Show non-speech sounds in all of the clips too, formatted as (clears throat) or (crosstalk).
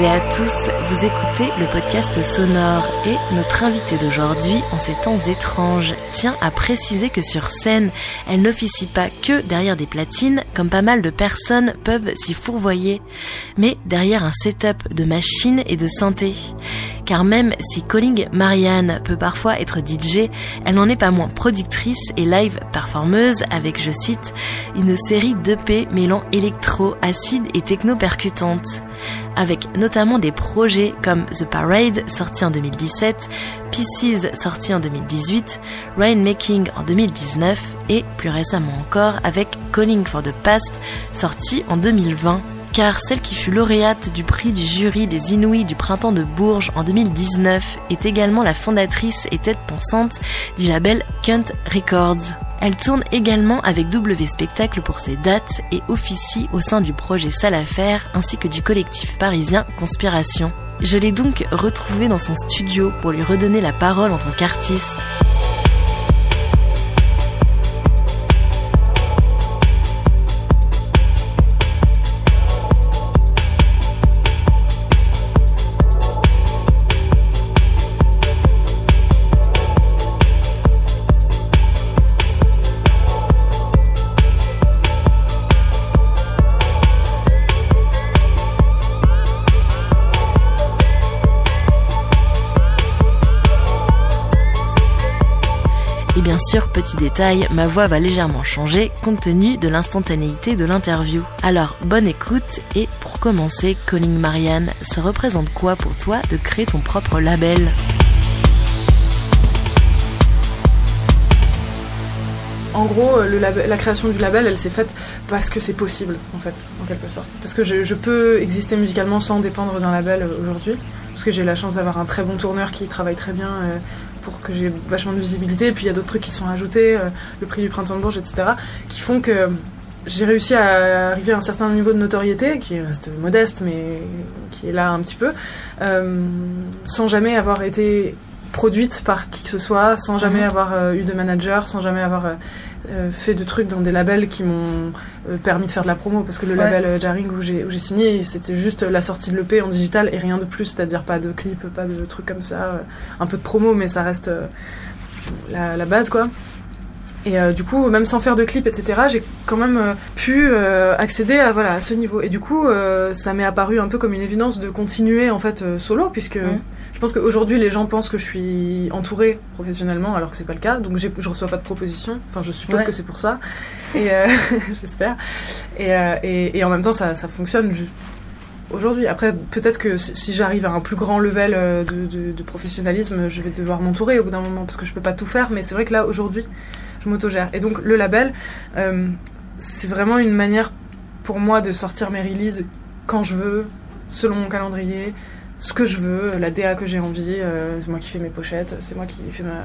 Et à tous, vous écoutez le podcast Sonore et notre invitée d'aujourd'hui, en ces temps étranges, tient à préciser que sur scène, elle n'officie pas que derrière des platines, comme pas mal de personnes peuvent s'y fourvoyer, mais derrière un setup de machines et de synthé. Car même si Calling Marianne peut parfois être DJ, elle n'en est pas moins productrice et live performeuse avec, je cite, une série d'EP mêlant électro, acide et techno percutante. Avec notamment des projets comme The Parade sorti en 2017, Pieces sorti en 2018, Rainmaking en 2019 et plus récemment encore avec Calling for the Past sorti en 2020 car celle qui fut lauréate du prix du jury des Inouïs du printemps de Bourges en 2019 est également la fondatrice et tête pensante du label Cunt Records. Elle tourne également avec W Spectacle pour ses dates et officie au sein du projet Salafaire ainsi que du collectif parisien Conspiration. Je l'ai donc retrouvée dans son studio pour lui redonner la parole en tant qu'artiste. Sûr, petit détail, ma voix va légèrement changer compte tenu de l'instantanéité de l'interview. Alors, bonne écoute et pour commencer, Calling Marianne, ça représente quoi pour toi de créer ton propre label? En gros, le la création du label, elle s'est faite parce que c'est possible, en fait, en quelque sorte. Parce que je, peux exister musicalement sans dépendre d'un label aujourd'hui. Parce que j'ai la chance d'avoir un très bon tourneur qui travaille très bien euh, pour que j'ai vachement de visibilité. Et puis il y a d'autres trucs qui sont ajoutés, euh, le prix du printemps de Bourges, etc., qui font que j'ai réussi à arriver à un certain niveau de notoriété, qui reste modeste, mais qui est là un petit peu, euh, sans jamais avoir été produite par qui que ce soit, sans jamais avoir euh, eu de manager, sans jamais avoir euh, euh, fait de trucs dans des labels qui m'ont euh, permis de faire de la promo. Parce que le Ouais. label Jarring où j'ai où j'ai signé, c'était juste la sortie de l'EP en digital et rien de plus, c'est-à-dire pas de clip, pas de trucs comme ça, un peu de promo, mais ça reste la, la base quoi. Et euh, du coup, même sans faire de clip, etc., j'ai quand même euh, pu euh, accéder à, voilà, à ce niveau. Et du coup, ça m'est apparu un peu comme une évidence de continuer en fait solo, puisque Mhm. Je pense qu'aujourd'hui les gens pensent que je suis entourée professionnellement, alors que c'est pas le cas. Donc je reçois pas de propositions. Enfin, je suppose Ouais. que c'est pour ça. Et euh, (laughs) j'espère. Et, euh, et, et en même temps, ça, ça fonctionne aujourd'hui. Après, peut-être que si si j'arrive à un plus grand level euh, de, de- de professionnalisme, je vais devoir m'entourer au bout d'un moment parce que je peux pas tout faire. Mais c'est vrai que là, aujourd'hui, je m'autogère. Et donc, le label, euh, c'est vraiment une manière pour moi de sortir mes releases quand je veux, selon mon calendrier, ce que je veux, la DA que j'ai envie. euh, c'est moi qui fais mes pochettes, c'est moi qui fais ma,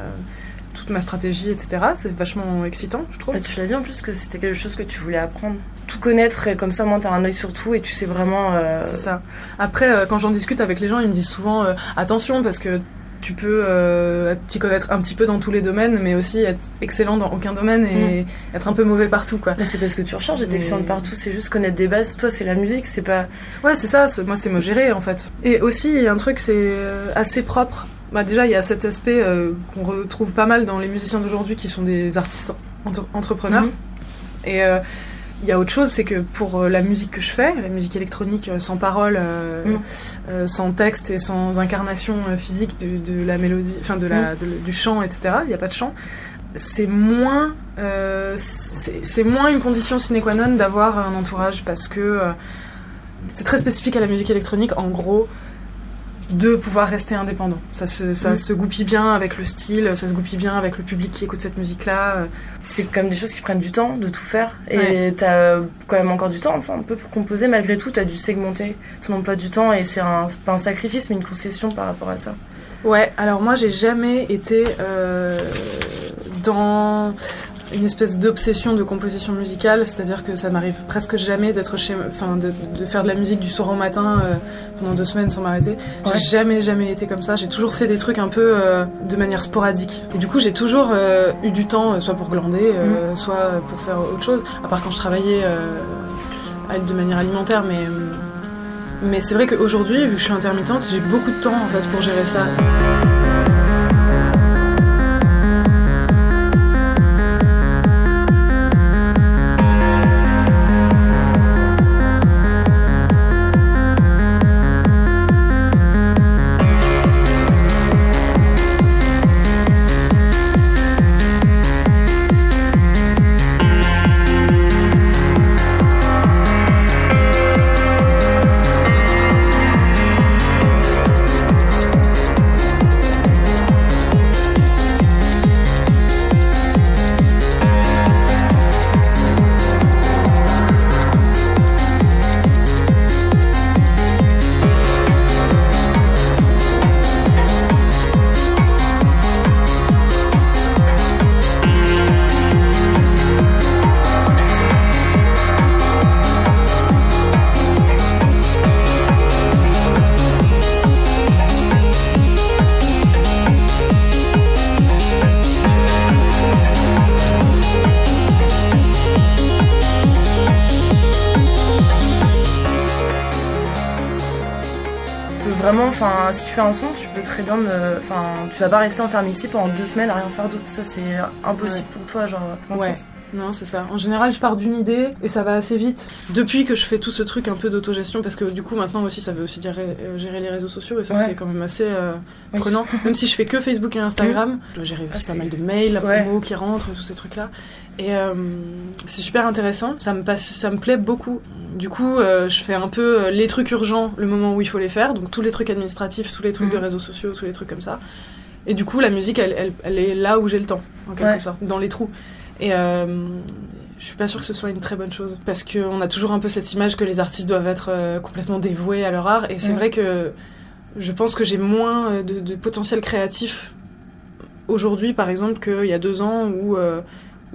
toute ma stratégie, etc. C'est vachement excitant, je trouve. Et tu l'as dit en plus que c'était quelque chose que tu voulais apprendre. Tout connaître et comme ça, moi, t'as un œil sur tout et tu sais vraiment. euh, C'est ça. Après, euh, quand j'en discute avec les gens, ils me disent souvent euh, attention parce que tu peux euh, t'y connaître un petit peu dans tous les domaines, mais aussi être excellent dans aucun domaine et être un peu mauvais partout, quoi. C'est parce que tu recherches d'être Mais- excellente partout, c'est juste connaître des bases. Toi, c'est la musique, c'est pas. Ouais, c'est ça. Moi, c'est me gérer en fait. Et aussi, il y a un truc, c'est euh, assez propre. Bah, déjà, il y a cet aspect euh, qu'on retrouve pas mal dans les musiciens d'aujourd'hui qui sont des artistes entre- entrepreneurs. Et euh, il y a autre chose, c'est que pour euh, la musique que je fais, la musique électronique euh, sans parole, euh, Mm. euh, sans texte et sans incarnation physique de, de la mélodie, enfin de la, de- du chant, etc. Il n'y a pas de chant. C'est moins, euh, c'est moins une condition sine qua non d'avoir un entourage parce que c'est très spécifique à la musique électronique. En gros, de pouvoir rester indépendant. Ça se, ça Mm. se goupille bien avec le style, ça se goupille bien avec le public qui écoute cette musique-là. C'est quand même des choses qui prennent du temps de tout faire. Et Ouais. t'as quand même encore du temps, enfin, un peu pour composer. Malgré tout, t'as dû segmenter ton emploi du temps et c'est pas un sacrifice, mais une concession par rapport à ça. Ouais, alors moi j'ai jamais été euh, dans une espèce d'obsession de composition musicale, c'est-à-dire que ça m'arrive presque jamais d'être chez, enfin de, de faire de la musique du soir au matin euh, pendant deux semaines sans m'arrêter. J'ai Ouais. jamais jamais été comme ça. J'ai toujours fait des trucs un peu euh, de manière sporadique. Et du coup j'ai toujours euh, eu du temps, soit pour glander, euh, soit pour faire autre chose. À part quand je travaillais de manière alimentaire, mais Mais c'est vrai qu'aujourd'hui, vu que je suis intermittente, j'ai beaucoup de temps en fait pour gérer ça. Enfin, si tu fais un son, tu peux très bien, enfin, tu vas pas rester enfermé ici pendant deux semaines à rien faire d'autre. Ça, c'est impossible pour toi, genre. dans ce Ouais. sens. Non, c'est ça. En général, je pars d'une idée et ça va assez vite. Depuis que je fais tout ce truc un peu d'autogestion, parce que du coup, maintenant aussi, ça veut aussi dire euh, gérer les réseaux sociaux et ça, Ouais. c'est quand même assez euh, Oui. prenant. (laughs) Même si je fais que Facebook et Instagram, je dois gérer Ah, aussi pas c'est- mal de mails, la Ouais. promo qui rentre et tous ces trucs-là. Et euh, c'est super intéressant. Ça me, passe, ça me plaît beaucoup. Du coup, euh, je fais un peu les trucs urgents le moment où il faut les faire. Donc, tous les trucs administratifs, tous les trucs de réseaux sociaux, tous les trucs comme ça. Et du coup, la musique, elle, elle, elle est là où j'ai le temps, en quelque Ouais. sorte, dans les trous. Et euh, je suis pas sûre que ce soit une très bonne chose. Parce qu'on a toujours un peu cette image que les artistes doivent être euh, complètement dévoués à leur art. Et c'est Ouais. vrai que je pense que j'ai moins euh, de, de potentiel créatif aujourd'hui, par exemple, qu'il y a deux ans où. euh,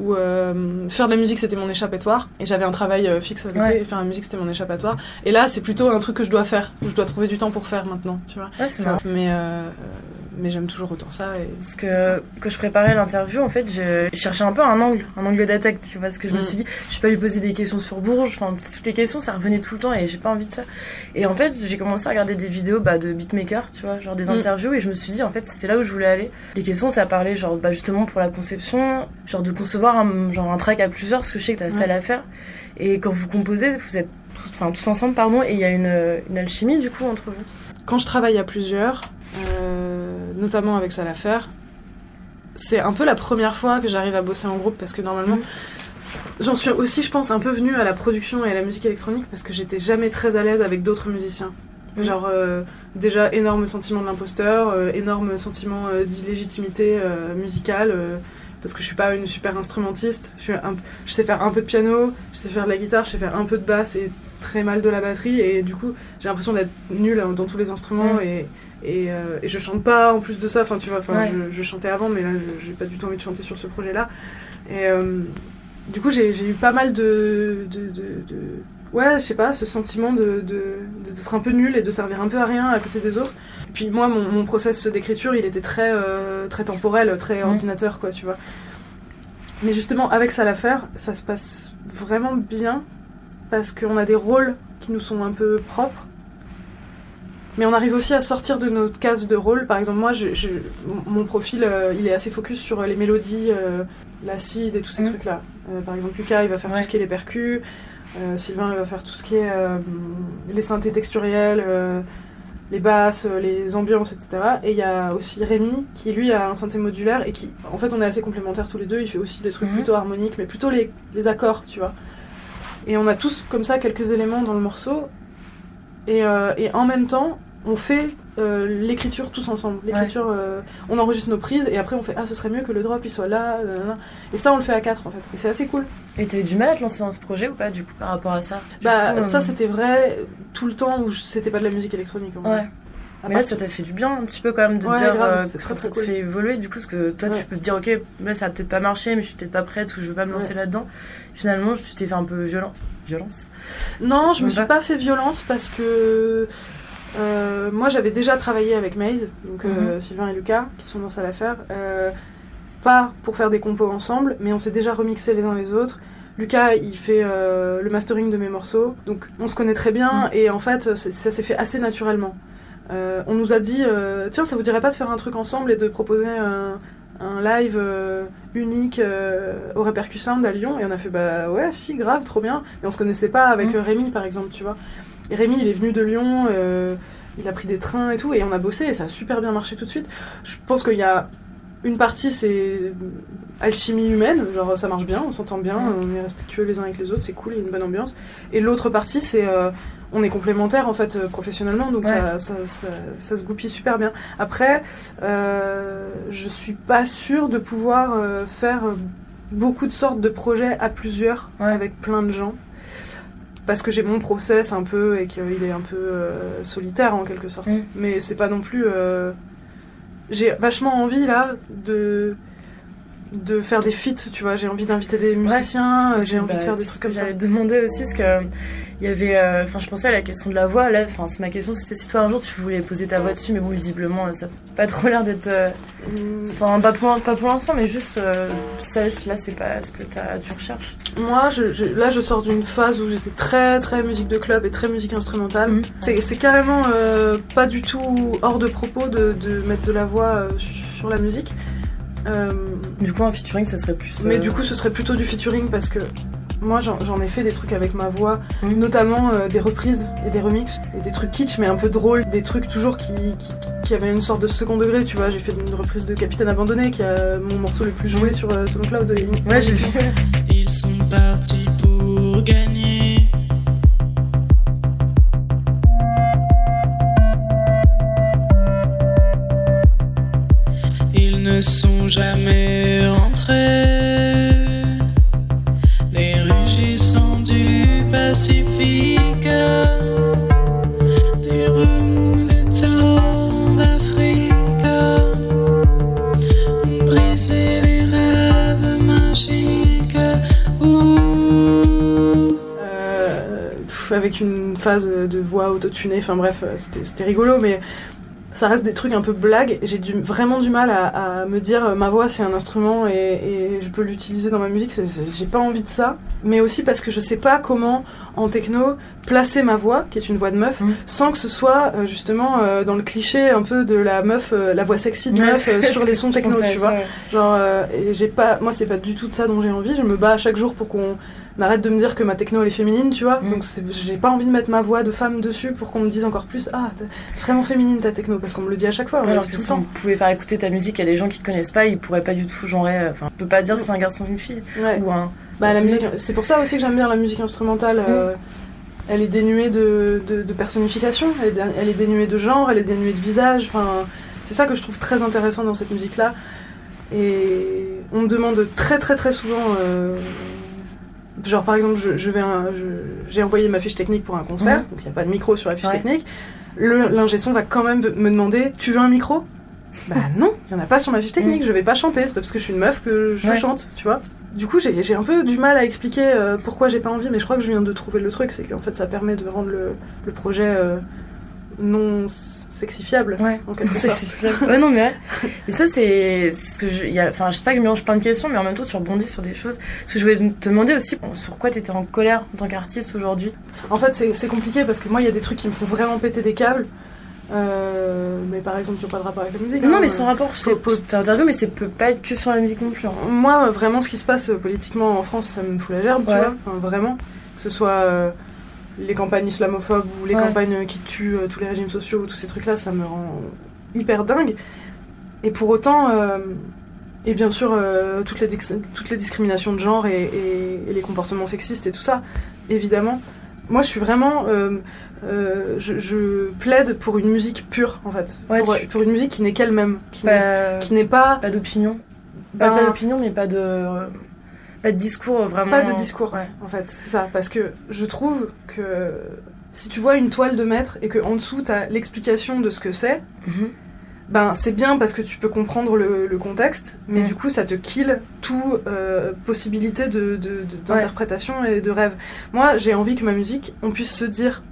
où euh, faire de la musique c'était mon échappatoire et j'avais un travail fixe à côté Ouais. et faire la musique c'était mon échappatoire et là c'est plutôt un truc que je dois faire que je dois trouver du temps pour faire maintenant tu vois Ouais, mais mais j'aime toujours autant ça et Parce que quand je préparais l'interview, en fait, je cherchais un peu un angle, un angle d'attaque, tu vois. Parce que je me Mm. suis dit, je vais pas lui poser des questions sur Bourges, enfin, toutes les questions, ça revenait tout le temps et j'ai pas envie de ça. Et en fait, j'ai commencé à regarder des vidéos bah, de beatmakers, tu vois, genre des Mm. interviews, et je me suis dit, en fait, c'était là où je voulais aller. Les questions, ça parlait, genre, bah, justement, pour la conception, genre de concevoir un, genre, un track à plusieurs, parce que je sais que t'as ça Ouais. à faire. Et quand vous composez, vous êtes tous, enfin, tous ensemble, pardon, et il y a une, une alchimie, du coup, entre vous. quand je travaille à plusieurs, euh, notamment avec faire, c'est un peu la première fois que j'arrive à bosser en groupe parce que normalement, j'en suis aussi, je pense, un peu venue à la production et à la musique électronique parce que j'étais jamais très à l'aise avec d'autres musiciens. Genre, euh, déjà, énorme sentiment de l'imposteur, euh, énorme sentiment euh, d'illégitimité musicale. parce que je suis pas une super instrumentiste, je, suis un- je sais faire un peu de piano, je sais faire de la guitare, je sais faire un peu de basse et très mal de la batterie, et du coup j'ai l'impression d'être nulle dans tous les instruments et, et, euh, et je chante pas en plus de ça, enfin tu vois, enfin, Ouais. je, je chantais avant mais là j'ai pas du tout envie de chanter sur ce projet là. Et euh, du coup j'ai eu pas mal de, de, de- de- Ouais, je sais pas, ce sentiment de- d'être un peu nul et de servir un peu à rien à côté des autres. Et puis moi, mon, mon process d'écriture, il était très, euh, très temporel, très ordinateur, quoi, tu vois. Mais justement, avec ça l'affaire, ça se passe vraiment bien parce qu'on a des rôles qui nous sont un peu propres. Mais on arrive aussi à sortir de notre case de rôle. Par exemple, moi, je, je- mon- profil, euh, il est assez focus sur les mélodies, euh, l'acide et tous ces Mm. trucs-là. Euh, par exemple, Lucas, il va faire Ouais. tout ce qui est les percus. Sylvain, il va faire tout ce qui est les synthés texturiels, les basses, les ambiances, etc. Et il y a aussi Rémi, qui lui a un synthé modulaire et qui, en fait, on est assez complémentaires tous les deux. Il fait aussi des trucs Mhm. plutôt harmoniques, mais plutôt les, les accords, tu vois. Et on a tous comme ça quelques éléments dans le morceau. Et, euh, et en même temps, on fait euh, l'écriture tous ensemble. L'écriture, euh, on enregistre nos prises et après on fait ah ce serait mieux que le drop il soit là. nanana. Et ça on le fait à quatre en fait. Et c'est assez cool. Et t'as eu du mal à te lancer dans ce projet ou pas, du coup, par rapport à ça? Du bah coup, euh, ça c'était vrai tout le temps où c'était pas de la musique électronique. en. Ouais. Mais là, ça t'a fait du bien un petit peu quand même de Ouais, dire grave, euh, que ça très te cool. fait évoluer du coup parce que toi tu peux te dire ok là ça a peut-être pas marché mais je suis peut-être pas prête ou je veux pas me lancer là-dedans. Finalement tu t'es fait un peu violent. Violence. Non, je me suis pas fait violence parce que euh, moi j'avais déjà travaillé avec Maze, donc euh, Mhm. Sylvain et Lucas, qui sont dans ça l'affaire. Euh, pas pour faire des compos ensemble, mais on s'est déjà remixé les uns les autres. Lucas, il fait le mastering de mes morceaux, donc on se connaît très bien Mm. et en fait, ça s'est fait assez naturellement. On nous a dit, tiens, ça vous dirait pas de faire un truc ensemble et de proposer un, un live unique au Répercu Sound à Lyon Et on a fait, bah ouais, si, grave, trop bien. Et on se connaissait pas avec Mm. euh, Rémi, par exemple, tu vois. Rémi, il est venu de Lyon, euh, il a pris des trains et tout, et on a bossé et ça a super bien marché tout de suite. Je pense qu'il y a une partie, c'est alchimie humaine, genre ça marche bien, on s'entend bien, on est respectueux les uns avec les autres, c'est cool, il y a une bonne ambiance. Et l'autre partie, c'est euh, on est complémentaires en fait euh, professionnellement, donc Ouais. ça, ça, ça, ça se goupille super bien. Après, euh, je suis pas sûre de pouvoir faire beaucoup de sortes de projets à plusieurs Ouais. avec plein de gens. Parce que j'ai mon process un peu et qu'il est un peu euh, solitaire en quelque sorte. Mm. Mais c'est pas non plus. euh, J'ai vachement envie là de de faire des feats, tu vois. J'ai envie d'inviter des musiciens, euh, j'ai envie de Bah, faire des trucs ce comme ça. J'allais demander aussi, parce que il y avait, euh, enfin, je pensais à la question de la voix. Là, enfin, c'est ma question, c'était si toi un jour tu voulais poser ta voix dessus, mais bon, visiblement, euh, ça n'a pas trop l'air d'être, euh, Mm. enfin, pas pour, pas pour l'instant, mais juste, euh, ça, là, c'est pas ce que tu recherches. Moi, je, je- là, je sors d'une phase où j'étais très très musique de club et très musique instrumentale. Mhm. C'est carrément euh, pas du tout hors de propos de, de mettre de la voix euh, sur la musique. Euh, Du coup, un featuring, ça serait plus. mais euh, du coup, ce serait plutôt du featuring parce que moi, j'en ai fait des trucs avec ma voix, Mhm. notamment euh, des reprises et des remixes et des trucs kitsch mais un peu drôles, des trucs toujours qui, qui, qui avaient une sorte de second degré. Tu vois, j'ai fait une reprise de Capitaine Abandonné qui est mon morceau le plus joué sur euh, SoundCloud. Et- Ouais, j'ai vu. Ils sont partis pour gagner. Phase de voix autotunée, enfin bref, euh, c'était rigolo, mais ça reste des trucs un peu blagues. J'ai du- vraiment du mal à, à me dire euh, ma voix c'est un instrument et, et je peux l'utiliser dans ma musique, j'ai pas envie de ça. Mais aussi parce que je sais pas comment en techno placer ma voix, qui est une voix de meuf, Mm. sans que ce soit euh, justement euh, dans le cliché un peu de la meuf, euh, la voix sexy de meuf sur les sons techno, tu vois. Genre, j'ai pas, moi c'est pas du tout de ça dont j'ai envie. Je me bats chaque jour pour qu'on arrête de me dire que ma techno elle est féminine, tu vois. Mm. Donc j'ai pas envie de mettre ma voix de femme dessus pour qu'on me dise encore plus ah vraiment féminine ta techno parce qu'on me le dit à chaque fois, on Alors que tout si on pouvait faire écouter ta musique à des gens qui te connaissent pas, ils pourraient pas du tout genrer. euh, Enfin, on peut pas dire si c'est un garçon ou une fille. Ouais. Ou un. Bah, la c'est musique, neutre. c'est pour ça aussi que j'aime bien la musique instrumentale. euh, elle est dénuée de, de, de personnification, elle est, dé- elle est dénuée de genre, elle est dénuée de visage. Enfin, c'est ça que je trouve très intéressant dans cette musique-là. Et on me demande très très très souvent, euh, genre par exemple, je, je vais j'ai envoyé ma fiche technique pour un concert, donc il n'y a pas de micro sur la fiche Ouais. technique. Le l'ingé son va quand même me demander, tu veux un micro? Bah non, il n'y en a pas sur ma fiche technique, Mhm. je vais pas chanter, c'est pas parce que je suis une meuf que je Ouais. chante, tu vois. Du coup, j'ai un peu du mal à expliquer euh, pourquoi j'ai pas envie, mais je crois que je viens de trouver le truc, c'est qu'en fait ça permet de rendre le, le projet euh, non sexifiable. Ouais, En bien. Ouais, non, mais ouais. Et ça, c'est ce que je. Enfin, je sais pas que je mélange plein de questions, mais en même temps, tu rebondis sur des choses. Ce que je voulais te demander aussi, sur quoi t'étais en colère en tant qu'artiste aujourd'hui? En fait, c'est compliqué parce que moi, il y a des trucs qui me font vraiment péter des câbles. Euh, mais par exemple, qui n'ont pas de rapport avec la musique. Non, hein. mais sans rapport, je sais pas. Interview, mais ça peut pas être que sur la musique non plus. hein. Moi, vraiment, ce qui se passe euh, politiquement en France, ça me fout la gerbe, tu vois. Enfin, vraiment. Que ce soit euh, les campagnes islamophobes ou les Ouais. campagnes qui tuent euh, tous les régimes sociaux, tous ces trucs-là, ça me rend hyper dingue. Et pour autant, euh, et bien sûr, euh, toutes, les toutes les discriminations de genre et, et- et les comportements sexistes et tout ça, évidemment. Moi, je suis vraiment. je, je plaide pour une musique pure, en fait. Ouais, pour, tu- pour une musique qui n'est qu'elle-même. Qui n'est- Pas, qui n'est pas. pas d'opinion. Pas, ben, pas d'opinion, mais pas de. Pas de discours euh, vraiment. Pas de discours, Ouais. en fait, c'est ça. Parce que je trouve que si tu vois une toile de maître et que en dessous t'as l'explication de ce que c'est, Mhm. ben c'est bien parce que tu peux comprendre le, le contexte, mais Mm. du coup ça te kill toute euh, possibilité de, de- de- d'interprétation et de rêve. Moi j'ai envie que ma musique, on puisse se dire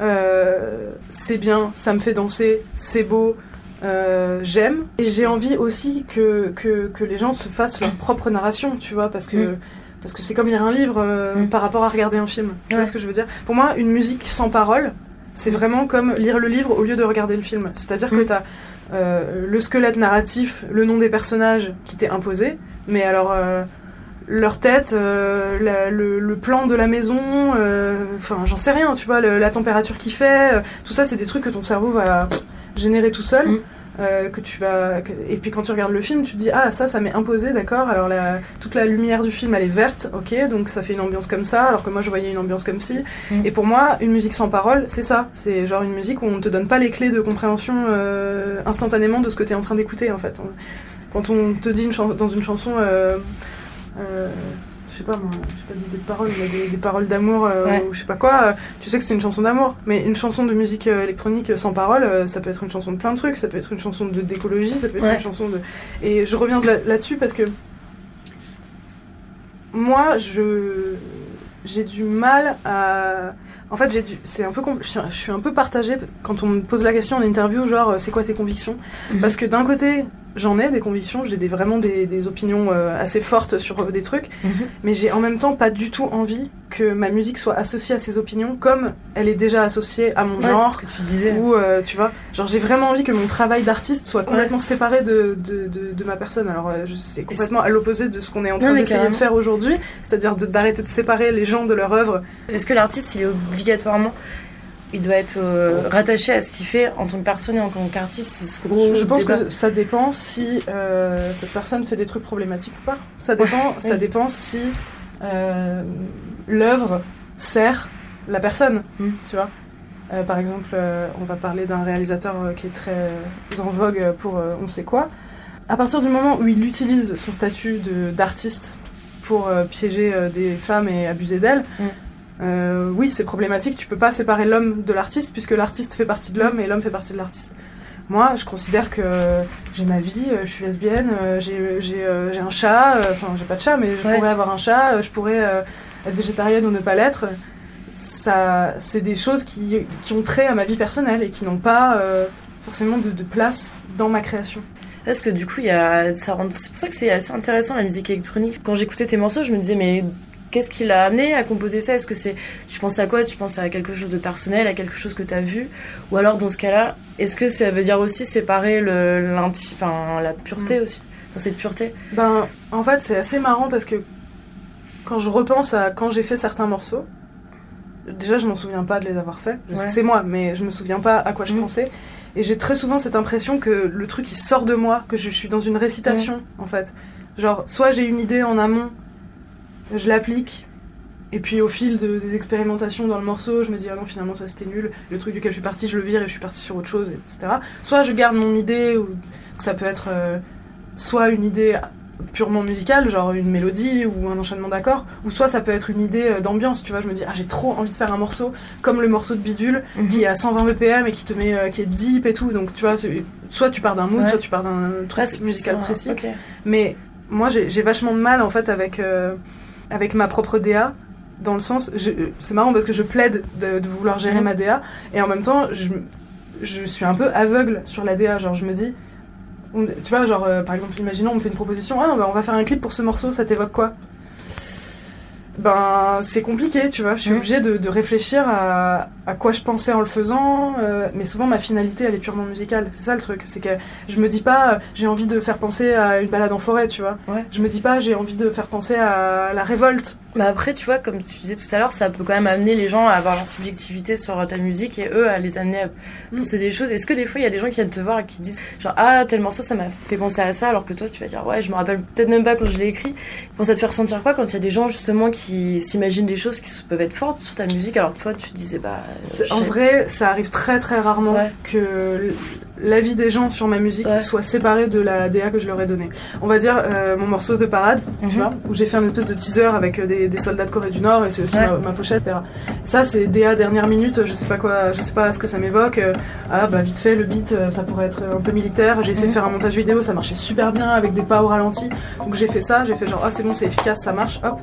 euh, c'est bien, ça me fait danser, c'est beau. Euh, j'aime et j'ai envie aussi que, que, que les gens se fassent leur propre narration tu vois parce que Mm. Parce que c'est comme lire un livre euh, Mm. par rapport à regarder un film. Tu vois ce que je veux dire? Pour moi, une musique sans parole, c'est vraiment comme lire le livre au lieu de regarder le film. C'est-à-dire que Mm. tu as le squelette narratif, le nom des personnages qui t'est imposé, mais alors euh, leur tête, euh, la- le, le plan de la maison, euh, enfin j'en sais rien, tu vois, le- la température qu'il fait, euh, tout ça c'est des trucs que ton cerveau va pff, générer tout seul. Mm. euh, que tu vas que- et puis quand tu regardes le film tu te dis ah ça ça m'est imposé d'accord alors la... toute la lumière du film elle est verte ok donc ça fait une ambiance comme ça alors que moi je voyais une ambiance comme ci Mm. et pour moi une musique sans parole c'est ça c'est genre une musique où on te donne pas les clés de compréhension euh, instantanément de ce que tu es en train d'écouter en fait quand on te dit une dans une chanson euh, je sais pas moi, je sais pas d'idée de paroles, des, des paroles d'amour euh, Ouais. ou je sais pas quoi, euh, tu sais que c'est une chanson d'amour. Mais une chanson de musique euh, électronique sans parole, euh, ça peut être une chanson de plein de trucs, ça peut être une chanson de d'écologie, ça peut être Ouais. une chanson de. Et je reviens là- là-dessus parce que moi, je j'ai du mal à. En fait, j'ai du. C'est un peu. compl- Je suis, je suis un peu partagée quand on me pose la question en interview, genre, c'est quoi tes convictions? Mhm. Parce que d'un côté, j'en ai des convictions, j'ai des, vraiment des, des opinions euh, assez fortes sur euh, des trucs, Mhm. mais j'ai en même temps pas du tout envie que ma musique soit associée à ces opinions comme elle est déjà associée à mon Ouais, c'est genre. ce que tu disais. Ou euh, tu vois, genre j'ai vraiment envie que mon travail d'artiste soit complètement séparé de, de, de, de ma personne. Alors c'est complètement à l'opposé de ce qu'on est en train d'essayer de faire aujourd'hui, c'est-à-dire d'arrêter de séparer les gens de leur œuvre. Est-ce que l'artiste, il est obligatoirement. Il doit être euh, rattaché à ce qu'il fait en tant que personne et en tant qu'artiste C'est ce gros Je, je pense débat. que ça dépend si euh, cette personne fait des trucs problématiques ou pas. Ça dépend, ça oui. dépend si euh, l'œuvre sert la personne, Mm. tu vois. Par exemple, on va parler d'un réalisateur qui est très en vogue pour on sait quoi. À partir du moment où il utilise son statut d'artiste pour piéger des femmes et abuser d'elles, Mm. Euh, oui, c'est problématique. Tu peux pas séparer l'homme de l'artiste puisque l'artiste fait partie de l'homme et l'homme fait partie de l'artiste. Moi, je considère que j'ai ma vie, euh, je suis lesbienne, euh, j'ai un chat, enfin j'ai pas de chat, mais je Ouais. pourrais avoir un chat, je pourrais être végétarienne ou ne pas l'être. Ça, c'est des choses qui, qui ont trait à ma vie personnelle et qui n'ont pas euh, forcément de, de place dans ma création. Parce que du coup, il y a, ça rend- c'est pour ça que c'est assez intéressant la musique électronique. Quand j'écoutais tes morceaux, je me disais, mais qu'est-ce qui l'a amené à composer ça? Est-ce que c'est. Tu penses à quoi? Tu penses à quelque chose de personnel, à quelque chose que tu as vu? Ou alors, dans ce cas-là, est-ce que ça veut dire aussi séparer le, enfin, la pureté aussi? Enfin, cette pureté? Ben, en fait, c'est assez marrant parce que quand je repense à quand j'ai fait certains morceaux, déjà, je m'en souviens pas de les avoir faits. Je sais que c'est moi, mais je me souviens pas à quoi je Mhm. pensais. Et j'ai très souvent cette impression que le truc il sort de moi, que je suis dans une récitation en fait. Genre, soit j'ai une idée en amont, je l'applique, et puis au fil de- des expérimentations dans le morceau, je me dis ah non finalement ça c'était nul, le truc duquel je suis partie je le vire et je suis partie sur autre chose, etc. Soit je garde mon idée, ou ça peut être euh, soit une idée purement musicale, genre une mélodie ou un enchaînement d'accords, ou soit ça peut être une idée euh, d'ambiance, tu vois, je me dis ah j'ai trop envie de faire un morceau comme le morceau de Bidule qui est à 120 BPM et qui te met euh, qui est deep et tout, donc tu vois, soit tu pars d'un mood, Ouais. soit tu pars d'un truc Ouais, musical ça. précis. Mais moi, j'ai j'ai vachement de mal en fait avec, euh, avec ma propre DA. Dans le sens, c'est marrant parce que je plaide de, de vouloir gérer Mhm. ma DA et en même temps, je, je suis un peu aveugle sur la DA. Genre, je me dis, on- tu vois, genre euh, par exemple, imaginons, on me fait une proposition, ah, bah, on va faire un clip pour ce morceau, ça t'évoque quoi? Ben c'est compliqué, tu vois. Je suis Mhm. obligée de, de réfléchir à, à quoi je pensais en le faisant, euh, mais souvent ma finalité elle est purement musicale. C'est ça le truc, c'est que je me dis pas euh, j'ai envie de faire penser à une balade en forêt, tu vois. Ouais. Je me dis pas j'ai envie de faire penser à la révolte. Mais après, tu vois, comme tu disais tout à l'heure, ça peut quand même amener les gens à avoir leur subjectivité sur ta musique et eux à les amener à Mm. penser des choses. Est-ce que des fois il y a des gens qui viennent te voir et qui disent genre ah tel morceau ça m'a fait penser à ça alors que toi tu vas dire ouais je me rappelle peut-être même pas quand je l'ai écrit. Enfin, ça te fait ressentir quoi quand il y a des gens justement qui s'imaginent des choses qui peuvent être fortes sur ta musique alors que toi tu disais bah. En vrai, ça arrive très très rarement Ouais. que l'avis des gens sur ma musique Ouais. soit séparé de la DA que je leur ai donnée. On va dire euh, mon morceau de parade, tu Mhm. vois, où j'ai fait un espèce de teaser avec euh, des, des soldats de Corée du Nord et c'est aussi Ouais. ma, ma pochette, etc. Ça, c'est DA dernière minute, je sais pas quoi, je sais pas ce que ça m'évoque. euh, ah bah vite fait, le beat, ça pourrait être un peu militaire. J'ai essayé Mhm. de faire un montage vidéo, ça marchait super bien avec des pas au ralenti. Donc j'ai fait ça, j'ai fait genre ah c'est bon, c'est efficace, ça marche, hop.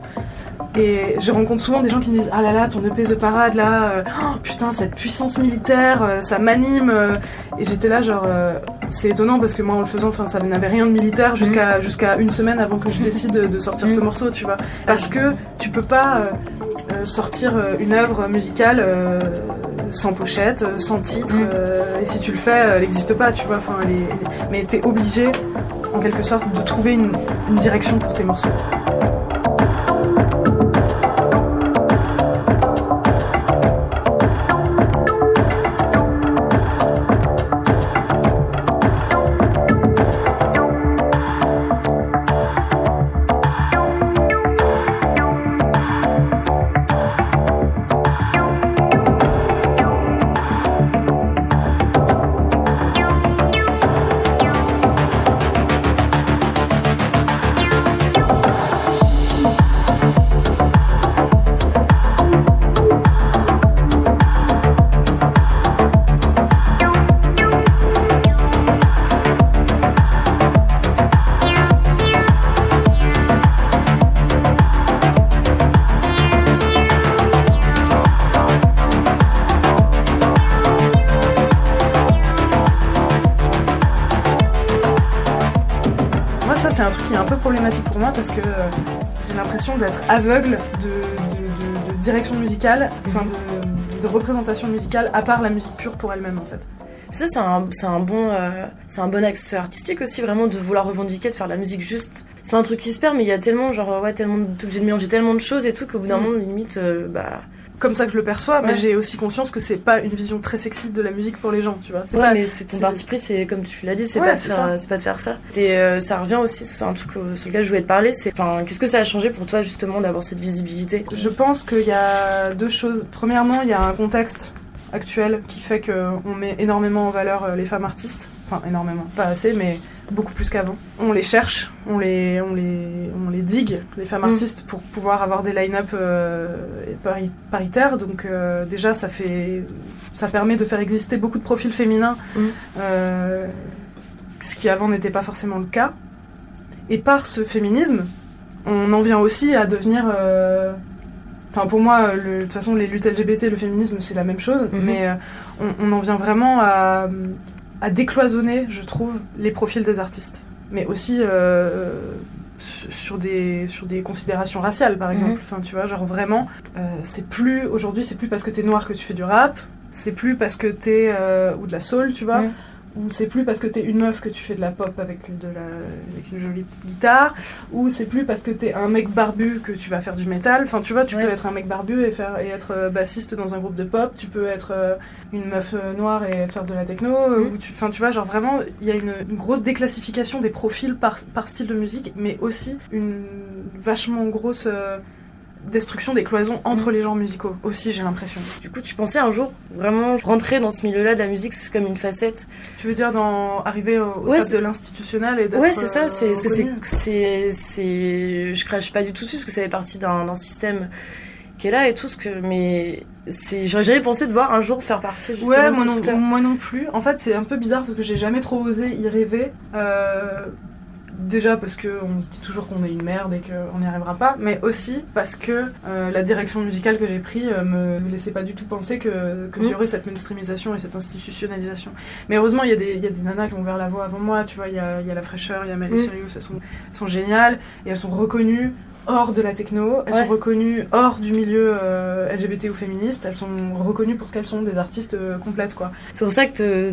Et je rencontre souvent des gens qui me disent Ah là là, ton EP The Parade, là, euh, oh, putain, cette puissance militaire, euh, ça m'anime. euh. Et j'étais là, genre, c'est étonnant parce que moi, en le faisant, ça n'avait rien de militaire jusqu'à jusqu'à une semaine avant que je (laughs) décide de, de sortir ce Mm. morceau, tu vois. Parce que tu peux pas sortir une œuvre musicale sans pochette, sans titre. Mm. et si tu le fais, elle n'existe pas, tu vois. Enfin, mais t'es obligé, en quelque sorte, de trouver une, une direction pour tes morceaux. Ça, c'est un truc qui est un peu problématique pour moi parce que euh, j'ai l'impression d'être aveugle de, de- de- de direction musicale, enfin de, représentation musicale, à part la musique pure pour elle-même en fait. Ça, c'est un, c'est un bon, euh, c'est un bon axe artistique aussi, vraiment, de vouloir revendiquer, de faire de la musique juste. C'est pas un truc qui se perd, mais il y a tellement, genre, ouais, tellement, t'es obligé de mélanger tellement de choses et tout qu'au bout d'un Mm. moment, limite, euh, bah. Comme ça que je le perçois, mais j'ai aussi conscience que c'est pas une vision très sexy de la musique pour les gens, tu vois. C'est Ouais, pas... mais c'est ton c'est- parti pris, c'est comme tu l'as dit, c'est Ouais, pas, de c'est faire- ça. c'est pas de faire ça. Et euh, ça revient aussi sur un truc sur lequel je voulais te parler, c'est, qu'est-ce que ça a changé pour toi, justement, d'avoir cette visibilité? Je pense qu'il y a deux choses. Premièrement, il y a un contexte actuel qui fait qu'on met énormément en valeur euh, les femmes artistes. Enfin, énormément, pas assez, mais beaucoup plus qu'avant. On les cherche, on les, on les, on les digue, les femmes Mm. artistes, pour pouvoir avoir des line-up euh, pari- paritaires. Donc euh, déjà, ça fait, ça permet de faire exister beaucoup de profils féminins, Mm. euh, ce qui avant n'était pas forcément le cas. Et par ce féminisme, on en vient aussi à devenir euh, Enfin, pour moi, de toute façon, les luttes LGBT et le féminisme, c'est la même chose, Mhm. mais on, on en vient vraiment à, à décloisonner, je trouve, les profils des artistes. Mais aussi euh, su- sur, des, sur des considérations raciales, par exemple. Mhm. Enfin, tu vois, genre vraiment, euh, c'est plus, aujourd'hui, c'est plus parce que t'es noir que tu fais du rap, c'est plus parce que t'es, euh, ou de la soul, tu vois. Ou c'est plus parce que t'es une meuf que tu fais de la pop avec, de la, avec une jolie petite guitare, ou c'est plus parce que t'es un mec barbu que tu vas faire du métal. Enfin, tu vois, tu Ouais. peux être un mec barbu et, faire, et être euh, bassiste dans un groupe de pop, tu peux être euh, une meuf euh, noire et faire de la techno, Mhm. ou tu, enfin, tu vois, genre vraiment, il y a une, une grosse déclassification des profils par, par style de musique, mais aussi une vachement grosse euh, destruction des cloisons entre les genres musicaux, aussi, j'ai l'impression. Du coup, tu pensais un jour vraiment rentrer dans ce milieu-là de la musique, c'est comme une facette Tu veux dire dans arriver au, au Ouais, stade de l'institutionnel et Ouais, c'est ça. euh, C'est ce que c'est, c'est, c'est. Je crache pas du tout dessus, parce que ça fait partie d'un, système qui est là et tout ce que. Mais c'est. J'aurais jamais pensé de voir un jour faire partie justement Ouais, de moi ce non, moi non plus. En fait, c'est un peu bizarre parce que j'ai jamais trop osé y rêver. Euh, déjà parce qu'on se dit toujours qu'on est une merde et qu'on n'y arrivera pas, mais aussi parce que euh, la direction musicale que j'ai prise euh, me laissait pas du tout penser que qu'il y Mm. aurait cette mainstreamisation et cette institutionnalisation. Mais heureusement, il y, a des- y a des nanas qui ont ouvert la voie avant moi. Tu vois, il y a, y a La Fraîcheur, il y a Miley Mm. Elles sont, elles sont géniales et elles sont reconnues hors de la techno, elles Ouais. sont reconnues hors du milieu euh, LGBT ou féministe, elles sont reconnues pour ce qu'elles sont, des artistes euh, complètes quoi. C'est pour ça que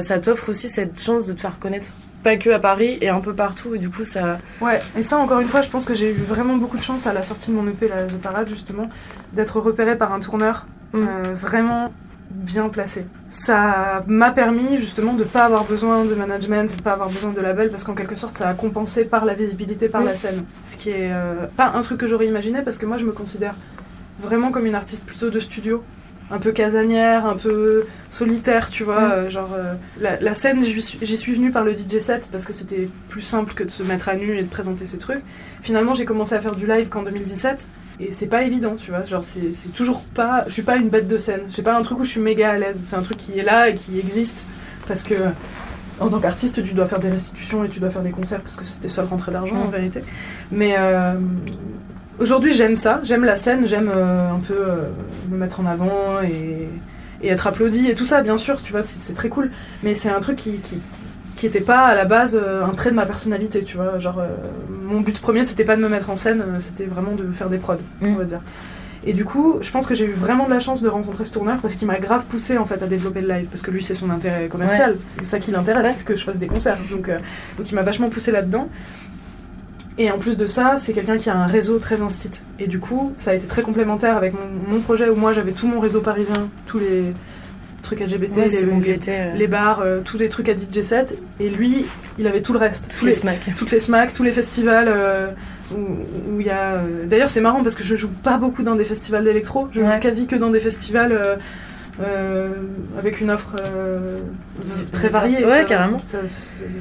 ça t'offre aussi cette chance de te faire connaître. Pas que à Paris et un peu partout, et du coup, ça. Ouais, et ça encore une fois, je pense que j'ai eu vraiment beaucoup de chance à la sortie de mon EP, la The Parade justement, d'être repérée par un tourneur Mm. euh, vraiment bien placé. Ça m'a permis justement de pas avoir besoin de management, de pas avoir besoin de label, parce qu'en quelque sorte ça a compensé par la visibilité, par Mm. la scène. Ce qui est euh, pas un truc que j'aurais imaginé, parce que moi je me considère vraiment comme une artiste plutôt de studio. Un peu casanière, un peu solitaire, tu vois. Mm. euh, genre, euh, la, la scène, j'y suis, venue par le DJ set parce que c'était plus simple que de se mettre à nu et de présenter ses trucs. Finalement, j'ai commencé à faire du live qu'en 2017 et c'est pas évident, tu vois. Genre, c'est toujours pas. Je suis pas une bête de scène. C'est pas un truc où je suis méga à l'aise. C'est un truc qui est là et qui existe parce que. En tant qu'artiste, tu dois faire des restitutions et tu dois faire des concerts parce que c'est tes seules rentrées d'argent Mm. en vérité. Mais, euh, aujourd'hui j'aime ça, j'aime la scène, j'aime euh, un peu euh, me mettre en avant et, et être applaudi et tout ça, bien sûr, tu vois, c'est très cool. Mais c'est un truc qui, qui, qui était pas à la base euh, un trait de ma personnalité, tu vois. Genre, euh, mon but premier c'était pas de me mettre en scène, c'était vraiment de faire des prods, Mm. on va dire. Et du coup, je pense que j'ai eu vraiment de la chance de rencontrer ce tourneur parce qu'il m'a grave poussé en fait à développer le live parce que lui c'est son intérêt commercial, c'est ça qui l'intéresse, Ouais. c'est que je fasse des concerts. Donc, euh, donc il m'a vachement poussé là-dedans. Et en plus de ça, c'est quelqu'un qui a un réseau très instit. Et du coup, ça a été très complémentaire avec mon, mon projet où moi j'avais tout mon réseau parisien, tous les trucs LGBT, Ouais, les, les, les bars, euh, tous les trucs à DJ set. Et lui, il avait tout le reste. tous les smacks. toutes les smacks, tous les festivals euh, où il y a. euh, D'ailleurs, c'est marrant parce que je joue pas beaucoup dans des festivals d'électro. Je Ouais. joue quasi que dans des festivals avec une offre euh, très variée. Ouais, Ça- carrément.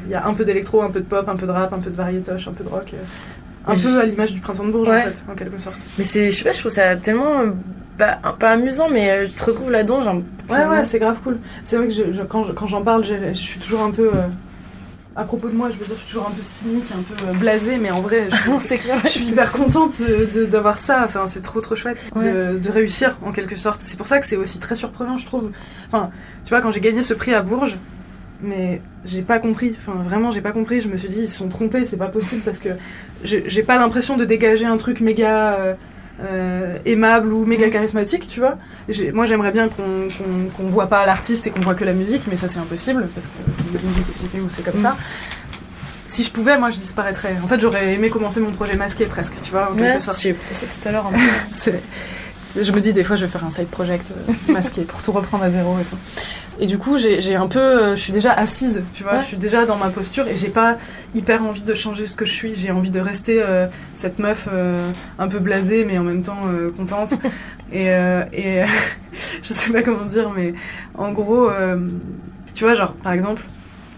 Il y a un peu d'électro, un peu de pop, un peu de rap, un peu de variétoche, un peu de rock. euh, un peu je- à l'image du printemps de Bourges Ouais. en fait, en quelque sorte. Mais c'est, je sais pas, je trouve ça tellement euh, pas, pas amusant, mais euh, tu te retrouves là-dedans, genre. Ouais, ouais, c'est grave cool. C'est vrai que je- je- quand je- quand j'en parle, je suis toujours un peu. euh, à propos de moi, je veux dire, je suis toujours un peu cynique, un peu euh, blasée, mais en vrai, je, (laughs) clair. je suis hyper contente de- d'avoir ça. Enfin, c'est trop trop chouette de, Ouais. de réussir en quelque sorte. C'est pour ça que c'est aussi très surprenant, je trouve. Enfin, tu vois, quand j'ai gagné ce prix à Bourges, mais j'ai pas compris. Enfin, vraiment, j'ai pas compris. Je me suis dit, ils se sont trompés, c'est pas possible parce que j'ai j'ai pas l'impression de dégager un truc méga. euh, euh, aimable ou méga charismatique, tu vois. Moi, j'aimerais bien qu'on qu'on voit pas l'artiste et qu'on voit que la musique, mais ça, c'est impossible parce que dans une société où c'est comme ça. Si je pouvais, moi, je disparaîtrais. En fait, j'aurais aimé commencer mon projet masqué presque, tu vois, en Ouais, quelque sorte. j'ai pensé tout à l'heure. (laughs) Je me dis des fois je vais faire un side project euh, masqué pour tout reprendre à zéro et tout. Et du coup j'ai un peu, euh, je suis déjà assise, tu vois, Ouais. je suis déjà dans ma posture et j'ai pas hyper envie de changer ce que je suis. J'ai envie de rester euh, cette meuf euh, un peu blasée mais en même temps contente. (laughs) et et (laughs) je sais pas comment dire mais en gros, tu vois genre par exemple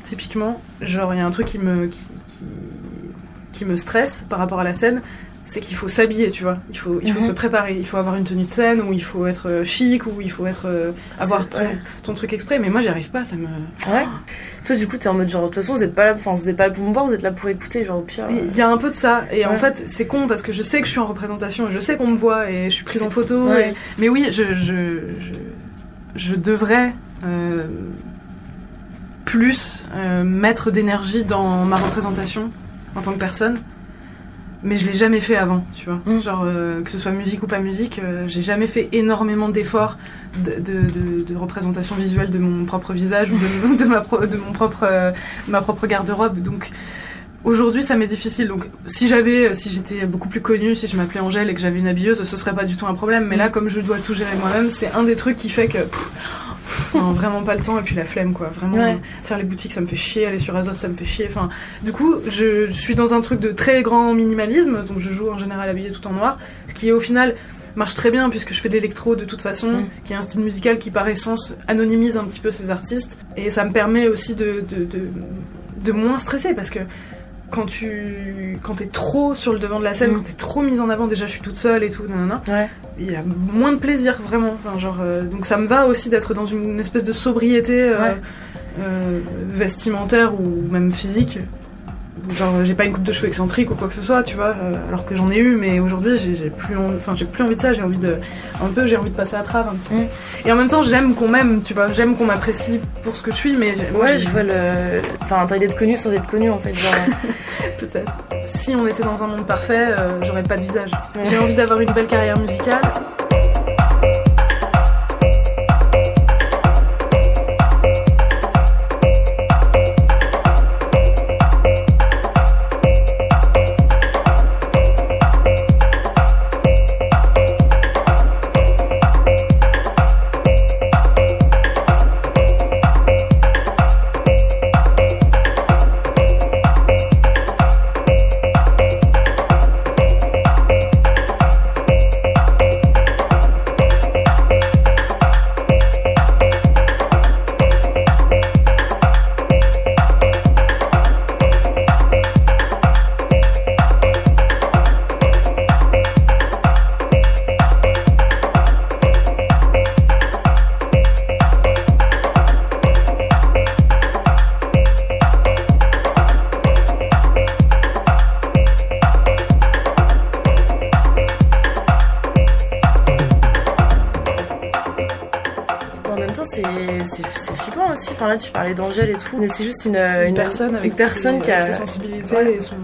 typiquement genre il y a un truc qui me qui, qui, qui me stresse par rapport à la scène c'est qu'il faut s'habiller, tu vois. Il faut, il faut Mhm. se préparer. Il faut avoir une tenue de scène, ou il faut être euh, chic, ou il faut être euh, avoir ton, ouais. ton truc exprès. Mais moi, j'y arrive pas. Ça me. Ouais. Toi, du coup, t'es en mode genre, de toute façon, vous êtes pas là, enfin, vous êtes pas là pour me voir, vous êtes là pour écouter, genre, au pire. euh, Il y a un peu de ça. Et en fait, c'est con parce que je sais que je suis en représentation. Je sais qu'on me voit et je suis prise en photo. Ouais. et- Mais oui, je, je, je, je devrais euh, plus euh, mettre d'énergie dans ma représentation en tant que personne. Mais je l'ai jamais fait avant, tu vois. Mm. Genre, euh, que ce soit musique ou pas musique, euh, j'ai jamais fait énormément d'efforts de, de, de- de représentation visuelle de mon propre visage ou de, (laughs) de ma, pro- de mon propre, euh, ma propre garde-robe. Donc, aujourd'hui, ça m'est difficile. Donc, si j'avais, si j'étais beaucoup plus connue, si je m'appelais Angèle et que j'avais une habilleuse, ce serait pas du tout un problème. Mais là, comme je dois tout gérer moi-même, c'est un des trucs qui fait que. pff, vraiment pas le temps et puis la flemme quoi vraiment Ouais. faire les boutiques ça me fait chier aller sur Azos ça me fait chier enfin du coup je, je suis dans un truc de très grand minimalisme donc je joue en général habillée tout en noir ce qui au final marche très bien puisque je fais de l'électro de toute façon Mm. qui est un style musical qui par essence anonymise un petit peu ces artistes et ça me permet aussi de, de, de, de moins stresser parce que quand tu quand t'es trop sur le devant de la scène Mm. quand t'es trop mise en avant déjà je suis toute seule et tout nanana, Ouais. il y a moins de plaisir vraiment enfin, genre euh, donc ça me va aussi d'être dans une espèce de sobriété euh, Ouais. euh, vestimentaire ou même physique genre j'ai pas une coupe de cheveux excentrique ou quoi que ce soit tu vois euh, alors que j'en ai eu mais aujourd'hui j'ai plus en- enfin j'ai plus envie de ça j'ai envie de un peu j'ai envie de passer à travers un petit peu. Mm. et en même temps j'aime qu'on m'aime tu vois j'aime qu'on m'apprécie pour ce que je suis mais Ouais, je vois le. Enfin, t'as d'être connu sans être connu, en fait. Genre. (laughs) peut-être si on était dans un monde parfait euh, j'aurais pas de visage j'ai envie d'avoir une belle carrière musicale tu parlais d'Angèle et tout. Mais c'est juste une, une, une personne avec une personne ses, qui a. ses sensibilités Ouais. et, son,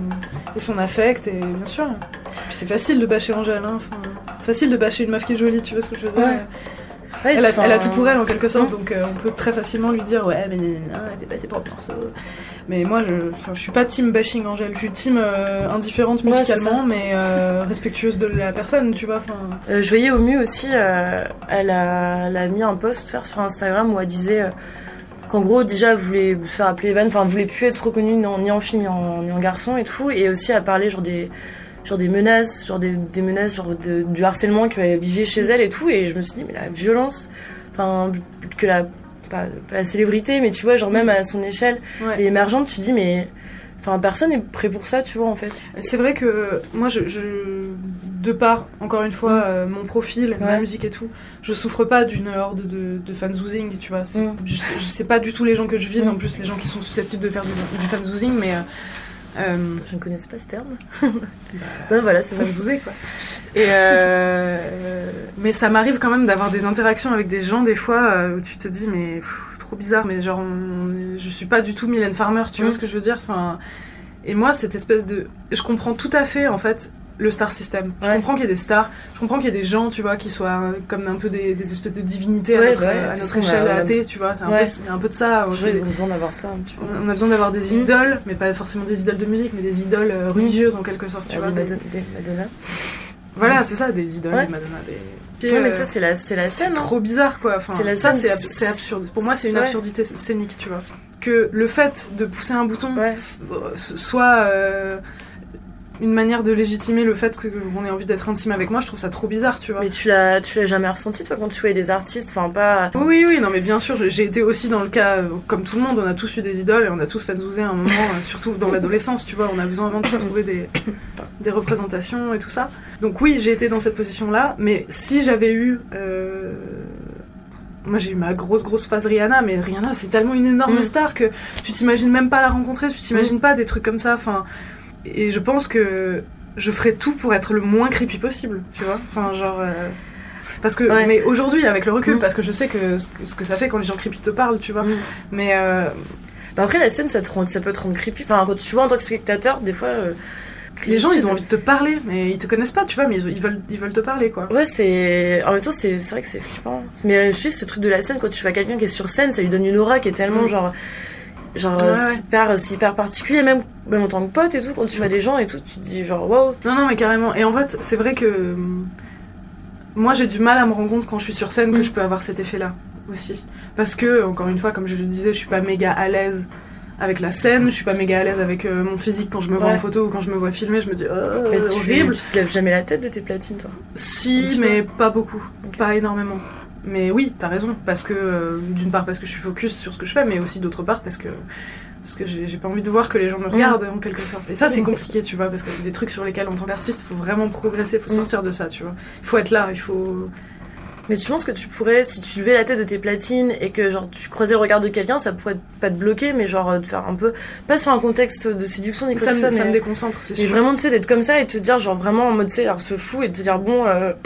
et son affect, et bien sûr. Puis c'est facile de bâcher Angèle, hein, enfin, facile de bâcher une meuf qui est jolie, tu vois ce que je veux dire Ouais. Ouais, elle, a, enfin, elle a tout pour elle en quelque sorte, donc euh, on peut très facilement lui dire ouais mais nanana, elle était passée pour le perso. Mais moi je, je suis pas team bashing Angèle, je suis team euh, indifférente musicalement mais euh, respectueuse de la personne, tu vois. Euh, je voyais au mieux aussi, euh, elle, a, elle a mis un post sur Instagram où elle disait euh, qu'en gros, déjà, voulait se faire appeler Evan, enfin, voulait plus être reconnue ni en, ni en fille ni en, ni en garçon et tout. Et aussi, elle parlait genre des, genre des menaces, genre des, des menaces, genre de- du harcèlement qu'elle vivait chez elle et tout. Et je me suis dit, mais la violence, enfin, que la, pas, pas la célébrité, mais tu vois, genre même à son échelle, ouais. et émergente, tu dis, mais. Enfin, personne n'est prêt pour ça, tu vois, en fait. C'est vrai que moi, je, je- de par, encore une fois, Mm. euh, mon profil, ma musique et tout, je souffre pas d'une horde de, de fanzoozing, tu vois. Mm. Je, sais- je sais pas du tout les gens que je vise, Mm. en plus, les gens qui sont susceptibles de faire du, du fanzoozing, mais. euh, euh, Je ne connaissais pas ce terme. (laughs) ben voilà, c'est fanzouzer, quoi. Et euh, (laughs) mais ça m'arrive quand même d'avoir des interactions avec des gens, des fois, où tu te dis, mais pff, trop bizarre, mais genre, on je suis pas du tout Mylène Farmer, tu vois ce que je veux dire enfin, Et moi, cette espèce de. Je comprends tout à fait, en fait, le star system. Je Ouais. comprends qu'il y ait des stars, je comprends qu'il y ait des gens, tu vois, qui soient comme un peu des, des espèces de divinités Ouais, à notre, bah ouais, à notre échelle on a- athée, tu vois. C'est un, Ouais. peu- un peu de ça. C'est gens, des- ils ont besoin d'avoir ça petit peu. on a besoin d'avoir des Mm. idoles, mais pas forcément des idoles de musique, mais des idoles euh, religieuses en quelque sorte, tu vois. des, Madonna, des Madonna. Voilà, c'est ça, des idoles, des Madonna, des. Puis, mais euh, ça, c'est la, c'est la c'est scène. hein. trop bizarre, quoi. Enfin, C'est la ça, scène, c'est ab- c'est- c'est absurde. Pour moi, c'est une absurdité scénique, tu vois. Que le fait de pousser un bouton Ouais. euh, soit euh, une manière de légitimer le fait que- qu'on ait envie d'être intime avec moi, je trouve ça trop bizarre, tu vois. Mais tu l'as, tu l'as jamais ressenti, toi, quand tu voyais des artistes, enfin, pas. Oui, oui, non, mais bien sûr, j'ai- été aussi dans le cas, euh, comme tout le monde, on a tous eu des idoles et on a tous fanzouzé à un moment, euh, surtout dans l'adolescence, tu vois, on a besoin avant de trouver des, (coughs) des représentations et tout ça. Donc oui, j'ai été dans cette position-là, mais si j'avais eu... euh, Moi j'ai eu ma grosse grosse phase Rihanna, mais Rihanna c'est tellement une énorme Mm. star que tu t'imagines même pas la rencontrer, tu t'imagines pas des trucs comme ça, enfin... Et je pense que je ferais tout pour être le moins creepy possible, tu vois, enfin genre... euh, Parce que, Ouais. mais aujourd'hui, avec le recul, Mm. parce que je sais que ce, que ça fait quand les gens creepy te parlent, tu vois. Mm. Mais euh, Bah après, la scène, ça, te rend, ça peut te rendre creepy. Enfin, quand tu vois en tant que spectateur, des fois. euh, les gens, ils ont envie de te parler, mais ils te connaissent pas, tu vois, mais ils, ils veulent, ils veulent te parler, quoi. Ouais, c'est. En même temps, c'est vrai que c'est flippant. Mais je suis ce truc de la scène, quand tu vois quelqu'un qui est sur scène, ça lui donne une aura qui est tellement Mm. genre. Genre, Ouais, euh, ouais. hyper, c'est hyper particulier, même, même en tant que pote et tout, quand tu vois des gens et tout, tu te dis genre, waouh. Non, non, mais carrément. Et en fait, c'est vrai que hum, moi, j'ai du mal à me rendre compte quand je suis sur scène que Mm. je peux avoir cet effet-là aussi. Parce que, encore une fois, comme je le disais, je suis pas méga à l'aise avec la scène, je suis pas méga à l'aise avec euh, mon physique quand je me vois Ouais. en photo ou quand je me vois filmer, je me dis, oh, Mais tu, horrible. tu te lèves jamais la tête de tes platines, toi? Si, mais pas beaucoup, pas énormément. Mais oui, t'as raison, parce que euh, d'une part parce que je suis focus sur ce que je fais, mais aussi d'autre part parce que parce que j'ai pas envie de voir que les gens me regardent en quelque sorte. Et ça c'est Mm. compliqué, tu vois, parce que c'est des trucs sur lesquels en tant qu'artiste, faut vraiment progresser, faut Mm. sortir de ça, tu vois. Il faut être là, il faut. Mais tu penses que tu pourrais, si tu levais la tête de tes platines et que genre tu croisais le regard de quelqu'un, ça pourrait pas te bloquer, mais genre euh, te faire un peu. Pas sur un contexte de séduction ni quoi Ça, me, soit, ça me mais- déconcentre, c'est mais sûr. vraiment, tu sais, d'être comme ça et te dire, genre vraiment en mode, sais, alors ce flou et te dire, bon, euh, (clears throat)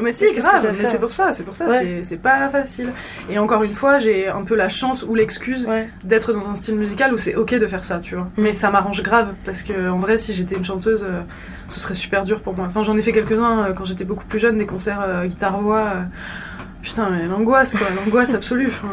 Mais si, grave, mais c'est pour ça, c'est pour ça, Ouais. c'est- pas facile. Et encore une fois, j'ai un peu la chance ou l'excuse ouais. d'être dans un style musical où c'est ok de faire ça, tu vois. Mm. Mais ça m'arrange grave parce que en vrai, si j'étais une chanteuse, euh, ce serait super dur pour moi. Enfin, j'en ai fait quelques-uns euh, quand j'étais beaucoup plus jeune, des concerts euh, guitare-voix. Euh, Putain, mais l'angoisse quoi, l'angoisse absolue. Enfin,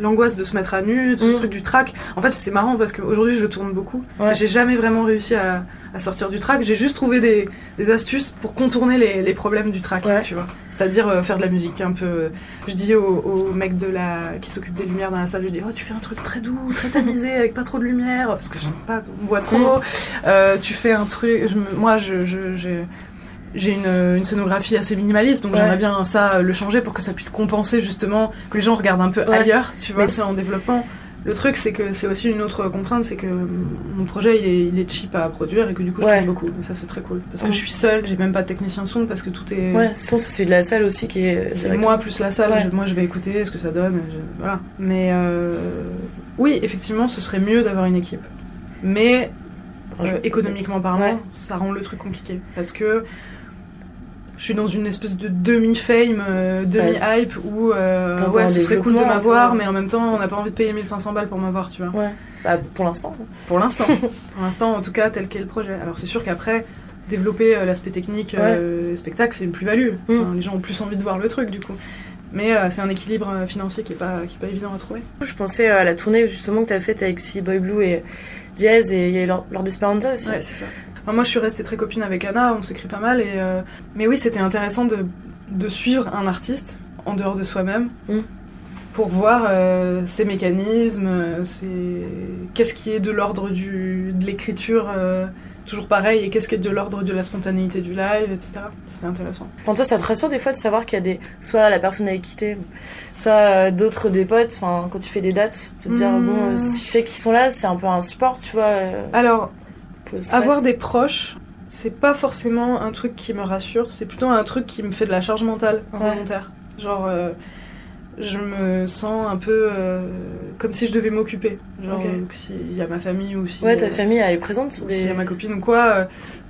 l'angoisse de se mettre à nu, ce Mm. truc du track. En fait, c'est marrant parce qu'aujourd'hui, je le tourne beaucoup. Ouais. J'ai jamais vraiment réussi à, à sortir du track. J'ai juste trouvé des, des astuces pour contourner les, les problèmes du track, Ouais. tu vois. C'est-à-dire euh, faire de la musique un peu. Je dis au, au mec de la qui s'occupe des lumières dans la salle, je dis oh tu fais un truc très doux, très tamisé avec pas trop de lumière parce que j'aime pas qu'on voit trop. Mm. Euh, tu fais un truc. je moi je je- j'ai j'ai une, une scénographie assez minimaliste, donc Ouais. j'aimerais bien ça euh, le changer pour que ça puisse compenser justement que les gens regardent un peu Ouais. ailleurs, tu vois, c'est en développement. Le truc, c'est que c'est aussi une autre contrainte, c'est que mon projet il est, il est cheap à produire et que du coup je Ouais. beaucoup. Et ça c'est très cool. Parce que Mm. je suis seule, j'ai même pas de technicien son parce que tout est. Ouais, sinon c'est de la salle aussi qui est. C'est moi plus la salle, Ouais. je- moi je vais écouter ce que ça donne, je- voilà. Mais euh, oui, effectivement, ce serait mieux d'avoir une équipe. Mais euh, économiquement parlant, ça rend le truc compliqué. Parce que je suis dans une espèce de demi-fame, euh, demi-hype où euh, ouais, ce serait cool de m'avoir, mais en même temps, on n'a pas envie de payer 1500 balles pour m'avoir, tu vois. Ouais. Bah, pour l'instant. Pour l'instant. (laughs) pour l'instant, en tout cas, tel qu'est le projet. Alors, c'est sûr qu'après, développer euh, l'aspect technique, euh, spectacle, c'est une plus-value. Mm. Enfin, les gens ont plus envie de voir le truc, du coup. Mais c'est un équilibre financier qui est pas, qui est pas évident à trouver. Je pensais à la tournée justement que t'as faite avec Si Boy Blue et Diaz et Lord Lord Esperanza aussi. Ouais, c'est ça. Enfin, moi, je suis restée très copine avec Anna, on s'écrit pas mal. Et, euh, Mais oui, c'était intéressant de, de suivre un artiste en dehors de soi-même Mm. pour voir euh, ses mécanismes, euh, ses... qu'est-ce qui est de l'ordre du... de l'écriture, euh, toujours pareil, et qu'est-ce qui est de l'ordre de la spontanéité du live, etc. C'était intéressant. Enfin, toi, ça te rassure des fois de savoir qu'il y a des. Soit la personne avec qui t'es, soit d'autres des potes. Enfin, quand tu fais des dates, te dire, Mm. bon, si je sais qu'ils sont là, c'est un peu un support, tu vois. Alors, le stress. Avoir des proches, c'est pas forcément un truc qui me rassure, c'est plutôt un truc qui me fait de la charge mentale involontaire. Genre, euh, je me sens un peu euh, comme si je devais m'occuper. Genre, Ok. euh, s'il y a ma famille ou si. Ouais, ta famille, elle est présente sur s'il des. y a ma copine ou quoi.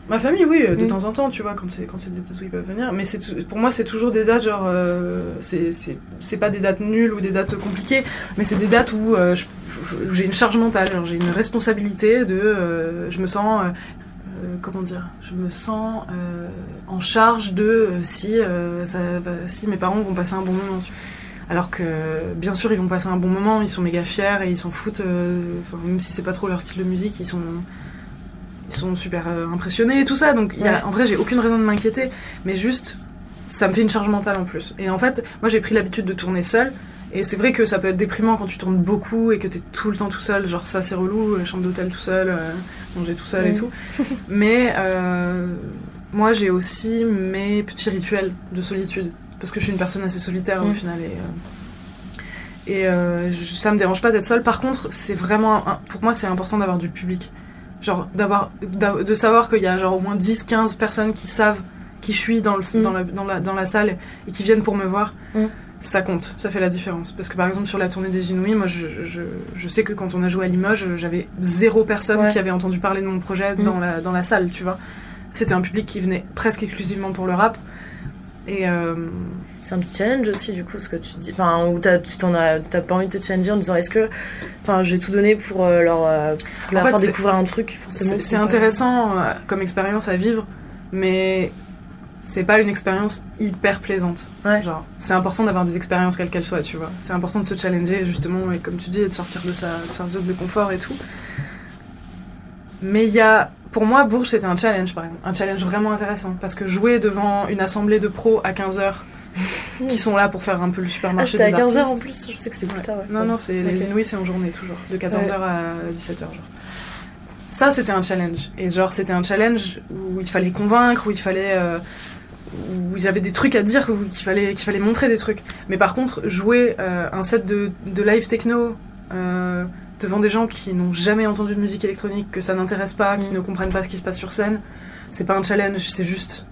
Ma famille, oui, euh, de Mm. temps en temps, tu vois, quand c'est quand c'est des dates où ils peuvent venir. Mais c'est pour moi, c'est toujours des dates genre, euh, c'est c'est c'est pas des dates nulles ou des dates compliquées, mais c'est des dates où euh, j'ai une charge mentale, genre, j'ai une responsabilité de, euh, je me sens, comment dire, je me sens en charge de si ça, si mes parents vont passer un bon moment. Alors que, bien sûr, ils vont passer un bon moment, ils sont méga fiers et ils s'en foutent. même si c'est pas trop leur style de musique, ils sont ils sont super euh, impressionnés et tout ça. Donc, il y a- Ouais. en vrai, j'ai aucune raison de m'inquiéter, mais juste, ça me fait une charge mentale en plus. Et en fait, moi, j'ai pris l'habitude de tourner seule. Et c'est vrai que ça peut être déprimant quand tu tournes beaucoup et que t'es tout le temps tout seul. Genre, ça, c'est relou, euh, chambre d'hôtel tout seul, euh, manger tout seul et tout. (laughs) mais euh, moi, j'ai aussi mes petits rituels de solitude. Parce que je suis une personne assez solitaire au final. Et, euh, et je- ça me dérange pas d'être seule. Par contre, c'est vraiment. un- pour moi, c'est important d'avoir du public. Genre, d'avoir, d'a- de savoir qu'il y a genre au moins 10-15 personnes qui savent qui je suis dans, le, Mm. dans, la, dans, la, dans la salle et qui viennent pour me voir. Mm. Ça compte, ça fait la différence. Parce que par exemple, sur la tournée des Inouïs, moi je, je, je sais que quand on a joué à Limoges, j'avais zéro personne Ouais. qui avait entendu parler de mon projet Mm. dans, la, dans la salle, tu vois. C'était un public qui venait presque exclusivement pour le rap. Et euh, C'est un petit challenge aussi, du coup, ce que tu dis. Enfin, où t'as, tu t'en as, t'as pas envie de te challenger en disant est-ce que. Enfin, je vais tout donner pour euh, leur, euh, pour leur En fait, faire découvrir un truc, forcément. c'est intéressant euh, comme expérience à vivre, mais c'est pas une expérience hyper plaisante. Ouais. Genre, c'est important d'avoir des expériences quelles qu'elles soient, tu vois. C'est important de se challenger, justement, et comme tu dis, de sortir de sa, de sa zone de confort et tout. Mais il y a. Pour moi, Bourges, c'était un challenge, par exemple. Un challenge vraiment intéressant. Parce que jouer devant une assemblée de pros à 15h, qui sont là pour faire un peu le Ah, supermarché c'était à des 15h artistes. en plus, je sais que c'est plus Ouais. tard. ouais. Non, non, c'est les. Inouïs, c'est en journée toujours, de 14h Ouais. à 17h. Genre. Ça, c'était un challenge. Et genre, c'était un challenge où il fallait convaincre, où il fallait. euh, où il y avait des trucs à dire, où qu'il fallait, qu'il fallait montrer des trucs. Mais par contre, jouer euh, un set de, de live techno euh, devant des gens qui n'ont jamais entendu de musique électronique, que ça n'intéresse pas, qui Mm. ne comprennent pas ce qui se passe sur scène, c'est pas un challenge, c'est juste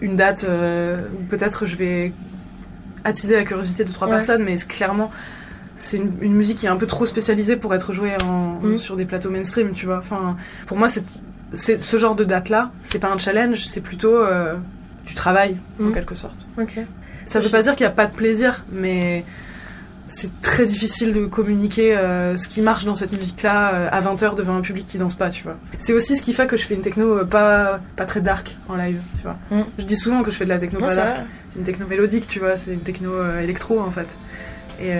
une date euh, où peut-être je vais attiser la curiosité de trois Ouais. personnes, mais clairement c'est une, une musique qui est un peu trop spécialisée pour être jouée en, Mm. sur des plateaux mainstream, tu vois. Enfin, pour moi, c'est, c'est ce genre de date-là, c'est pas un challenge, c'est plutôt euh, du travail, en Mm. quelque sorte. Ok. Ça veut pas dire qu'il n'y a pas de plaisir, mais c'est très difficile de communiquer euh, ce qui marche dans cette musique-là euh, à 20h devant un public qui danse pas, tu vois. C'est aussi ce qui fait que je fais une techno euh, pas, pas très dark en live, tu vois. Mm. Je dis souvent que je fais de la techno Non, pas dark. C'est une techno mélodique, tu vois, c'est une techno électro en fait. Et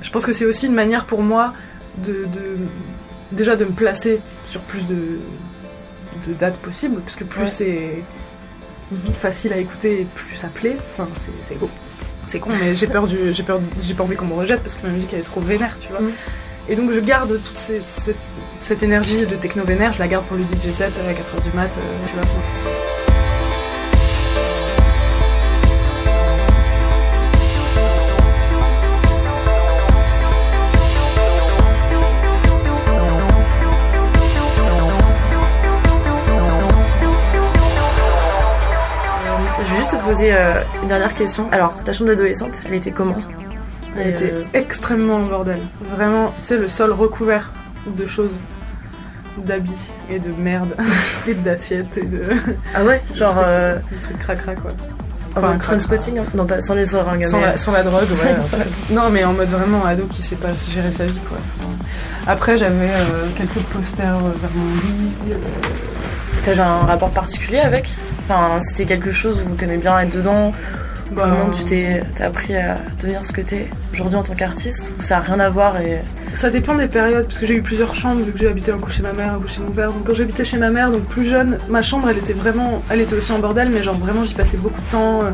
je pense que c'est aussi une manière pour moi de, de- déjà de me placer sur plus de, de dates possibles, parce que plus Ouais. c'est facile à écouter, et plus ça plaît. Enfin, c'est c'est beau. C'est con, mais j'ai peur du, j'ai peur, j'ai pas envie qu'on me rejette parce que ma musique elle est trop vénère, tu vois. Mm. Et donc je garde toute ces- cette, cette énergie de techno vénère, je la garde pour le DJ set à 4h du mat, euh, tu vois. Poser euh, une dernière question. Alors, ta chambre d'adolescente, elle était comment Elle Et, était euh, extrêmement en bordel. Vraiment, tu sais, le sol recouvert de choses. d'habits et de merde (laughs) et d'assiettes et de Ah ouais (laughs) Genre. trucs, euh, des trucs cracra quoi. en Enfin, mode cracra. Trainspotting hein. Non, pas sans les seringues. Sans mais- la, sans la drogue, ouais. (laughs) Sans en. Non, mais en mode vraiment ado qui sait pas gérer sa vie, quoi. Enfin, Après, j'avais euh, quelques posters euh, vers mon lit. euh, T'avais un rapport particulier avec? Enfin, c'était quelque chose où t'aimais bien être dedans bah, Vraiment, tu t'es appris à devenir ce que t'es aujourd'hui en tant qu'artiste Ou ça a rien à voir et. Ça dépend des périodes, parce que j'ai eu plusieurs chambres, vu que j'ai habité un coup chez ma mère, un coup chez mon père. Donc quand j'habitais chez ma mère, donc plus jeune, ma chambre, elle était vraiment... Elle était aussi en bordel, mais genre vraiment, j'y passais beaucoup de temps. euh,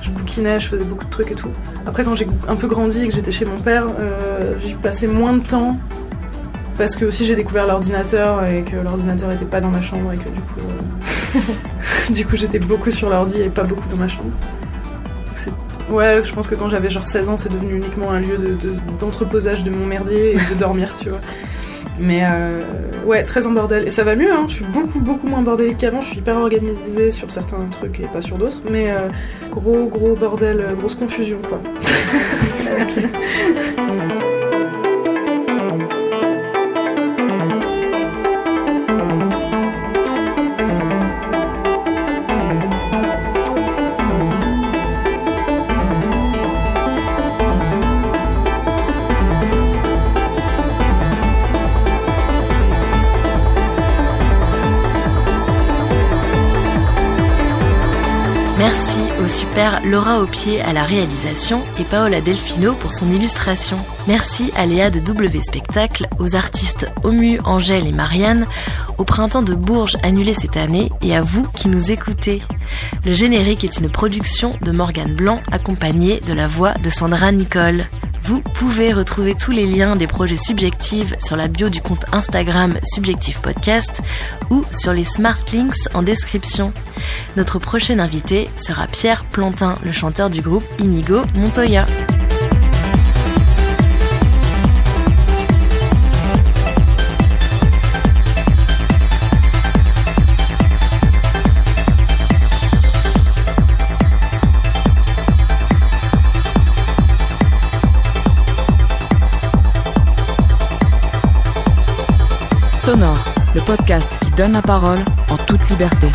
Je bouquinais, je faisais beaucoup de trucs et tout. Après, quand j'ai un peu grandi et que j'étais chez mon père, euh, j'y passais moins de temps. Parce que aussi j'ai découvert l'ordinateur et que l'ordinateur était pas dans ma chambre et que du coup... euh, (laughs) du coup, j'étais beaucoup sur l'ordi et pas beaucoup dans ma chambre. Ouais, je pense que quand j'avais genre 16 ans, c'est devenu uniquement un lieu de- de- d'entreposage de, mon merdier et de dormir, tu vois. Mais euh, ouais, très en bordel. Et ça va mieux, hein. je suis beaucoup, beaucoup moins bordélique qu'avant. Je suis hyper organisée sur certains trucs et pas sur d'autres. Mais euh, gros, gros bordel, grosse confusion, quoi. (laughs) (laughs) super Laura Aupier à la réalisation et Paola Delfino pour son illustration. Merci à Léa de W Spectacle, aux artistes Omu, Angèle et Marianne, au printemps de Bourges annulé cette année et à vous qui nous écoutez. Le générique est une production de Morgane Blanc accompagnée de la voix de Sandra Nicole. Vous pouvez retrouver tous les liens des projets subjectifs sur la bio du compte Instagram Subjectif Podcast ou sur les smart links en description. Notre prochain invité sera Pierre Plantin, le chanteur du groupe Inigo Montoya. Le podcast qui donne la parole en toute liberté.